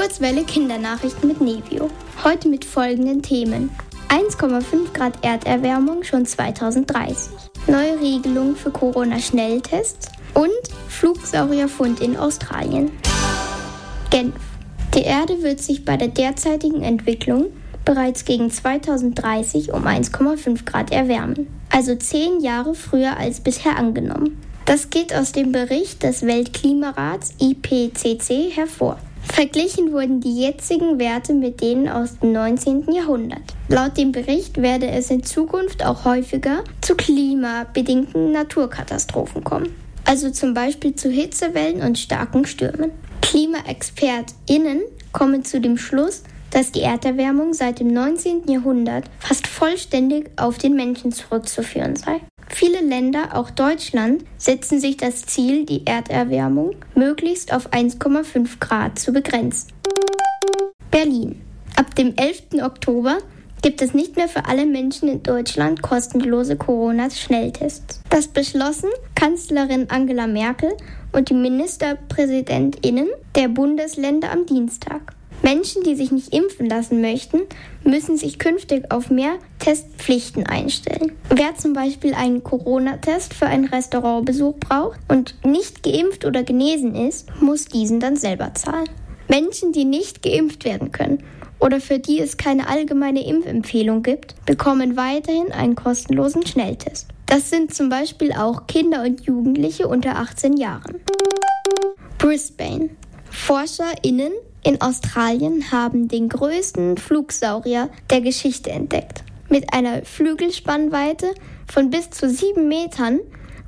Kurzwelle Kindernachrichten mit Nevio. Heute mit folgenden Themen. 1,5 Grad Erderwärmung schon 2030. Neue Regelung für Corona-Schnelltests und Flugsaurierfund in Australien. Genf. Die Erde wird sich bei der derzeitigen Entwicklung bereits gegen 2030 um 1,5 Grad erwärmen, also zehn Jahre früher als bisher angenommen. Das geht aus dem Bericht des Weltklimarats IPCC hervor. Verglichen wurden die jetzigen Werte mit denen aus dem 19. Jahrhundert. Laut dem Bericht werde es in Zukunft auch häufiger zu klimabedingten Naturkatastrophen kommen. Also zum Beispiel zu Hitzewellen und starken Stürmen. KlimaexpertInnen kommen zu dem Schluss, dass die Erderwärmung seit dem 19. Jahrhundert fast vollständig auf den Menschen zurückzuführen sei. Viele Länder, auch Deutschland, setzen sich das Ziel, die Erderwärmung möglichst auf 1,5 Grad zu begrenzen. Berlin. Ab dem 11. Oktober gibt es nicht mehr für alle Menschen in Deutschland kostenlose Corona-Schnelltests. Das beschlossen Kanzlerin Angela Merkel und die Ministerpräsidentinnen der Bundesländer am Dienstag. Menschen, die sich nicht impfen lassen möchten, müssen sich künftig auf mehr Testpflichten einstellen. Wer zum Beispiel einen Corona-Test für einen Restaurantbesuch braucht und nicht geimpft oder genesen ist, muss diesen dann selber zahlen. Menschen, die nicht geimpft werden können oder für die es keine allgemeine Impfempfehlung gibt, bekommen weiterhin einen kostenlosen Schnelltest. Das sind zum Beispiel auch Kinder und Jugendliche unter 18 Jahren. Brisbane. ForscherInnen in Australien haben den größten Flugsaurier der Geschichte entdeckt. Mit einer Flügelspannweite von bis zu sieben Metern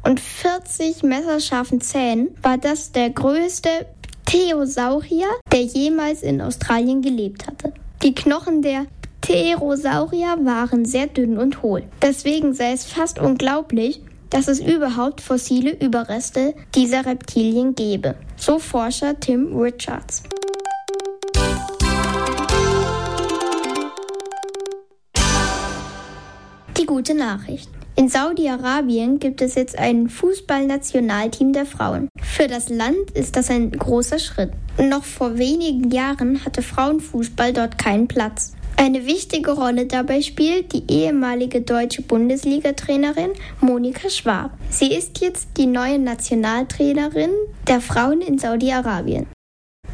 und 40 messerscharfen Zähnen war das der größte Theosaurier, der jemals in Australien gelebt hatte. Die Knochen der Pterosaurier waren sehr dünn und hohl. Deswegen sei es fast unglaublich, dass es überhaupt fossile Überreste dieser Reptilien gäbe. So Forscher Tim Richards. Die gute Nachricht. In Saudi-Arabien gibt es jetzt ein Fußballnationalteam der Frauen. Für das Land ist das ein großer Schritt. Noch vor wenigen Jahren hatte Frauenfußball dort keinen Platz. Eine wichtige Rolle dabei spielt die ehemalige deutsche Bundesliga-Trainerin Monika Schwab. Sie ist jetzt die neue Nationaltrainerin der Frauen in Saudi-Arabien.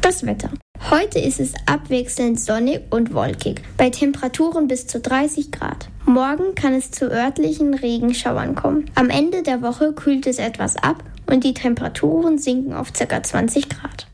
Das Wetter. Heute ist es abwechselnd sonnig und wolkig, bei Temperaturen bis zu 30 Grad. Morgen kann es zu örtlichen Regenschauern kommen. Am Ende der Woche kühlt es etwas ab und die Temperaturen sinken auf ca. 20 Grad.